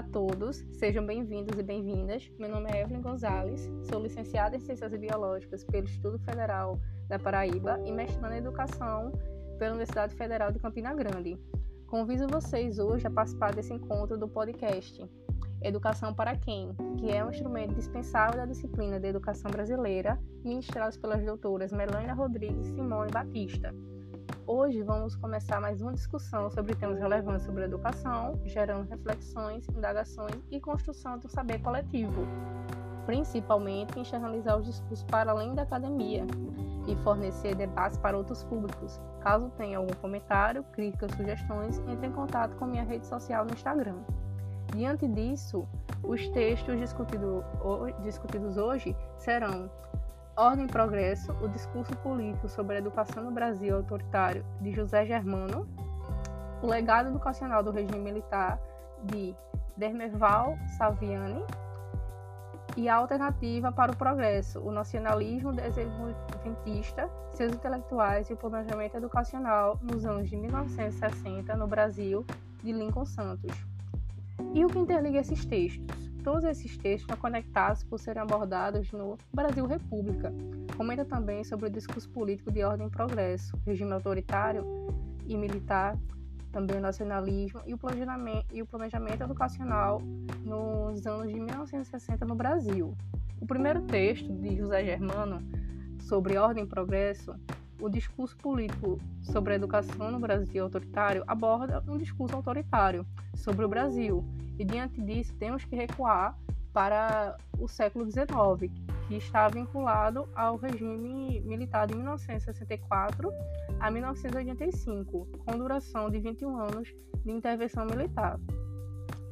A todos, sejam bem-vindos e bem-vindas. Meu nome é Evelyn Gonzalez, sou licenciada em Ciências Biológicas pelo Instituto Federal da Paraíba e mestranda em Educação pela Universidade Federal de Campina Grande. Convido vocês hoje a participar desse encontro do podcast Educação para Quem, que é um instrumento dispensável da disciplina de Educação Brasileira, ministrado pelas doutoras Melania Rodrigues e Simone Batista. Hoje vamos começar mais uma discussão sobre temas relevantes sobre a educação, gerando reflexões, indagações e construção do saber coletivo, principalmente em externalizar os discursos para além da academia e fornecer debates para outros públicos. Caso tenha algum comentário, críticas, sugestões, entre em contato com minha rede social no Instagram. Diante disso, os textos discutido, discutidos hoje serão Ordem e Progresso, o discurso político sobre a educação no Brasil autoritário de José Germano, o legado educacional do regime militar de Dermeval Saviani e a alternativa para o progresso, o nacionalismo desenvolventista, seus intelectuais e o planejamento educacional nos anos de 1960 no Brasil, de Lincoln Santos. E o que interliga esses textos? Todos esses textos estão conectados por serem abordados no Brasil República. Comenta também sobre o discurso político de ordem e progresso, regime autoritário e militar, também o nacionalismo e o planejamento, e o planejamento educacional nos anos de 1960 no Brasil. O primeiro texto de José Germano sobre ordem e progresso o discurso político sobre a educação no Brasil autoritário aborda um discurso autoritário sobre o Brasil. E diante disso, temos que recuar para o século XIX, que está vinculado ao regime militar de 1964 a 1985, com duração de 21 anos de intervenção militar.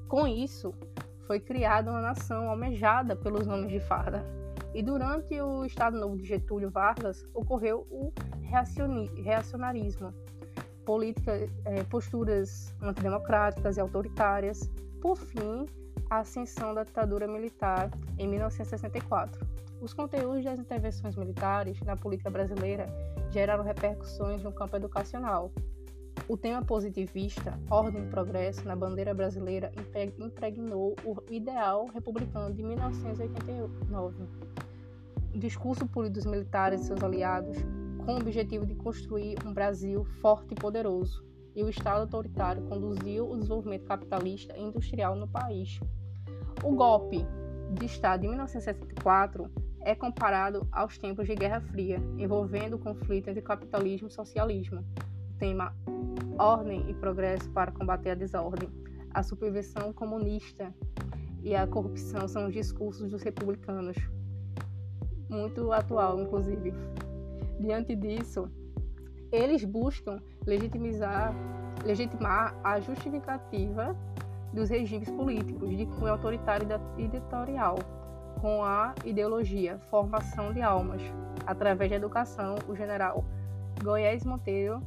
Com isso, foi criada uma nação almejada pelos nomes de farda. E durante o Estado Novo de Getúlio Vargas ocorreu o reacionarismo, políticas, é, posturas antidemocráticas e autoritárias. Por fim, a ascensão da ditadura militar em 1964. Os conteúdos das intervenções militares na política brasileira geraram repercussões no campo educacional. O tema positivista, ordem e progresso, na bandeira brasileira impregnou o ideal republicano de 1989. O discurso político dos militares e seus aliados com o objetivo de construir um Brasil forte e poderoso, e o Estado autoritário conduziu o desenvolvimento capitalista e industrial no país. O golpe de Estado de 1964 é comparado aos tempos de Guerra Fria, envolvendo o conflito entre capitalismo e socialismo. O tema Ordem e Progresso para combater a desordem, a supervisão comunista e a corrupção são os discursos dos republicanos, muito atual, inclusive. Diante disso, eles buscam legitimizar, legitimar a justificativa dos regimes políticos de cunho autoritário e ditatorial, com a ideologia formação de almas, através da educação, o general Goiás Monteiro,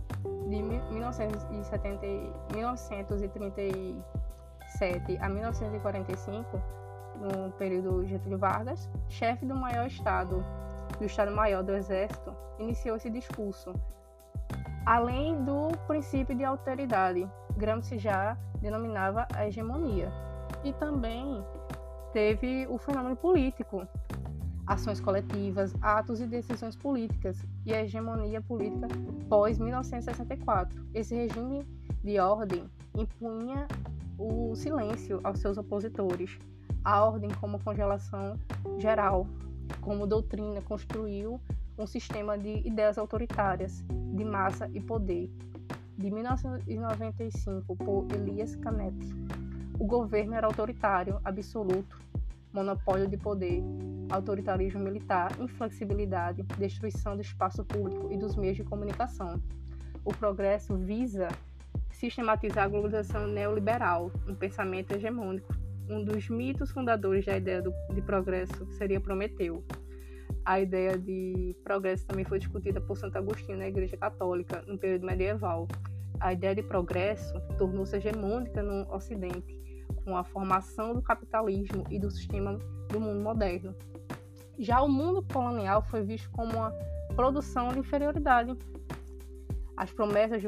de 1970, 1937 a 1945, no período Getúlio Vargas, chefe do maior estado do Estado-Maior do Exército, iniciou esse discurso. Além do princípio de alteridade, Gramsci já denominava a hegemonia. E também teve o fenômeno político, ações coletivas, atos e decisões políticas e a hegemonia política pós-1964. Esse regime de ordem impunha o silêncio aos seus opositores, a ordem como congelação geral, como doutrina, construiu um sistema de ideias autoritárias, de massa e poder. De 1995, por Elias Canetti. O governo era autoritário, absoluto, monopólio de poder, autoritarismo militar, inflexibilidade, destruição do espaço público e dos meios de comunicação. O progresso visa sistematizar a globalização neoliberal, um pensamento hegemônico, um dos mitos fundadores da ideia do, de progresso seria Prometeu. A ideia de progresso também foi discutida por Santo Agostinho na Igreja Católica no período medieval. A ideia de progresso tornou-se hegemônica no Ocidente, com a formação do capitalismo e do sistema do mundo moderno. Já o mundo colonial foi visto como uma produção de inferioridade. As promessas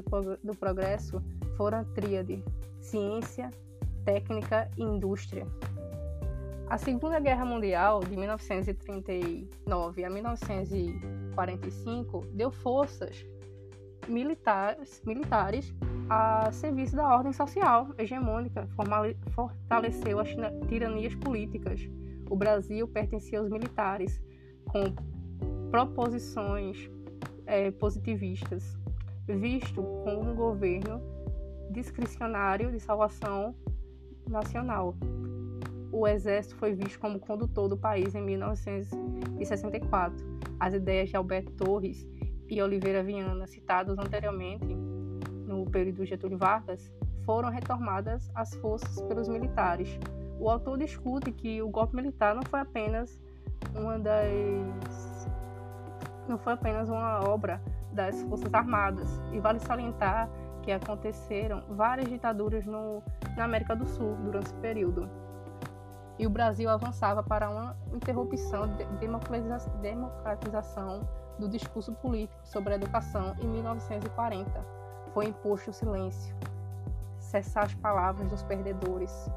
do progresso foram a tríade ciência, técnica e indústria. A Segunda Guerra Mundial, de 1939 a 1945, deu forças militares, militares a serviço da ordem social hegemônica, fortaleceu as tiranias políticas. O Brasil pertencia aos militares, com proposições é, positivistas, visto como um governo discricionário de salvação nacional. O exército foi visto como condutor do país em 1964. As ideias de Alberto Torres e Oliveira Viana, citados anteriormente no período Getúlio Vargas, foram retomadas às forças pelos militares. O autor discute que o golpe militar não foi apenas uma das não foi apenas uma obra das Forças Armadas e vale salientar que aconteceram várias ditaduras no, na América do Sul durante esse período. E o Brasil avançava para uma interrupção de democratização do discurso político sobre a educação em 1940. Foi imposto o silêncio, cessar as palavras dos perdedores.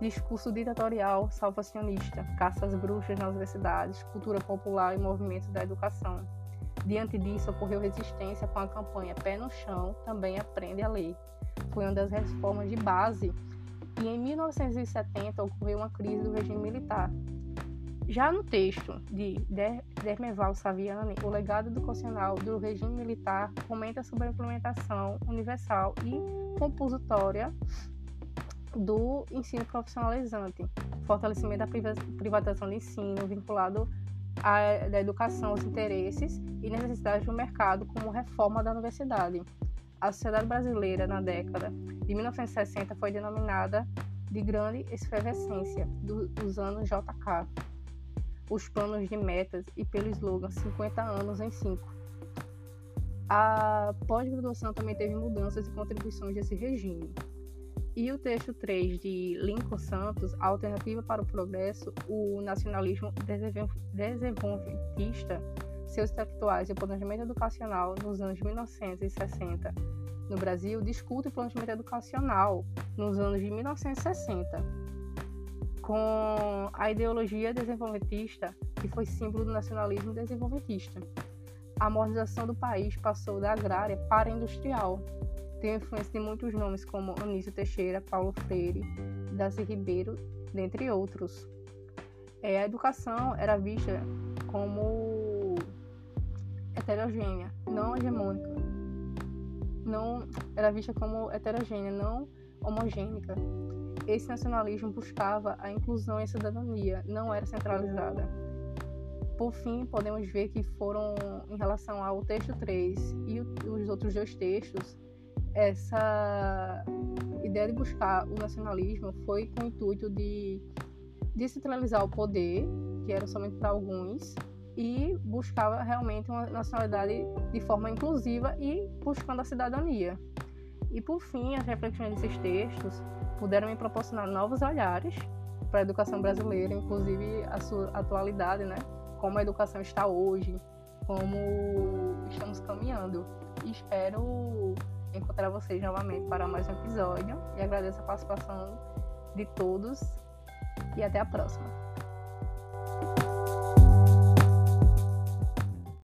Discurso ditatorial salvacionista, caça às bruxas nas universidades, cultura popular e movimento da educação. Diante disso, ocorreu resistência com a campanha Pé no Chão, também aprende a ler. Foi uma das reformas de base e em 1970 ocorreu uma crise do regime militar, já no texto de Dermeval Saviani, o legado educacional do regime militar comenta sobre a implementação universal e compositória do ensino profissionalizante, fortalecimento da privatização do ensino vinculado à da educação aos interesses e necessidades do mercado como reforma da universidade. A sociedade brasileira na década de 1960 foi denominada de grande efervescência dos anos JK, os planos de metas e pelo slogan 50 anos em 5. A pós-graduação também teve mudanças e contribuições desse regime. E o texto 3 de Lincoln Santos, Alternativa para o Progresso, o Nacionalismo Desenvolventista, seus intelectuais e o planejamento educacional nos anos 1960 no Brasil, discute o planejamento educacional nos anos de 1960 com a ideologia desenvolventista, que foi símbolo do nacionalismo desenvolventista. A modernização do país passou da agrária para a industrial. Tem influência de muitos nomes como Anísio Teixeira, Paulo Freire, Darcy Ribeiro, dentre outros. É, a educação era vista como heterogênea, não hegemônica. Não era vista como heterogênea, não homogênica esse nacionalismo buscava a inclusão e a cidadania, não era centralizada. Por fim, podemos ver que foram, em relação ao texto 3 e os outros dois textos, essa ideia de buscar o nacionalismo foi com o intuito de descentralizar o poder, que era somente para alguns, e buscava realmente uma nacionalidade de forma inclusiva e buscando a cidadania. E por fim, as reflexões desses textos puderam me proporcionar novos olhares para a educação brasileira, inclusive a sua atualidade, né? Como a educação está hoje, como estamos caminhando. Espero encontrar vocês novamente para mais um episódio e agradeço a participação de todos e até a próxima.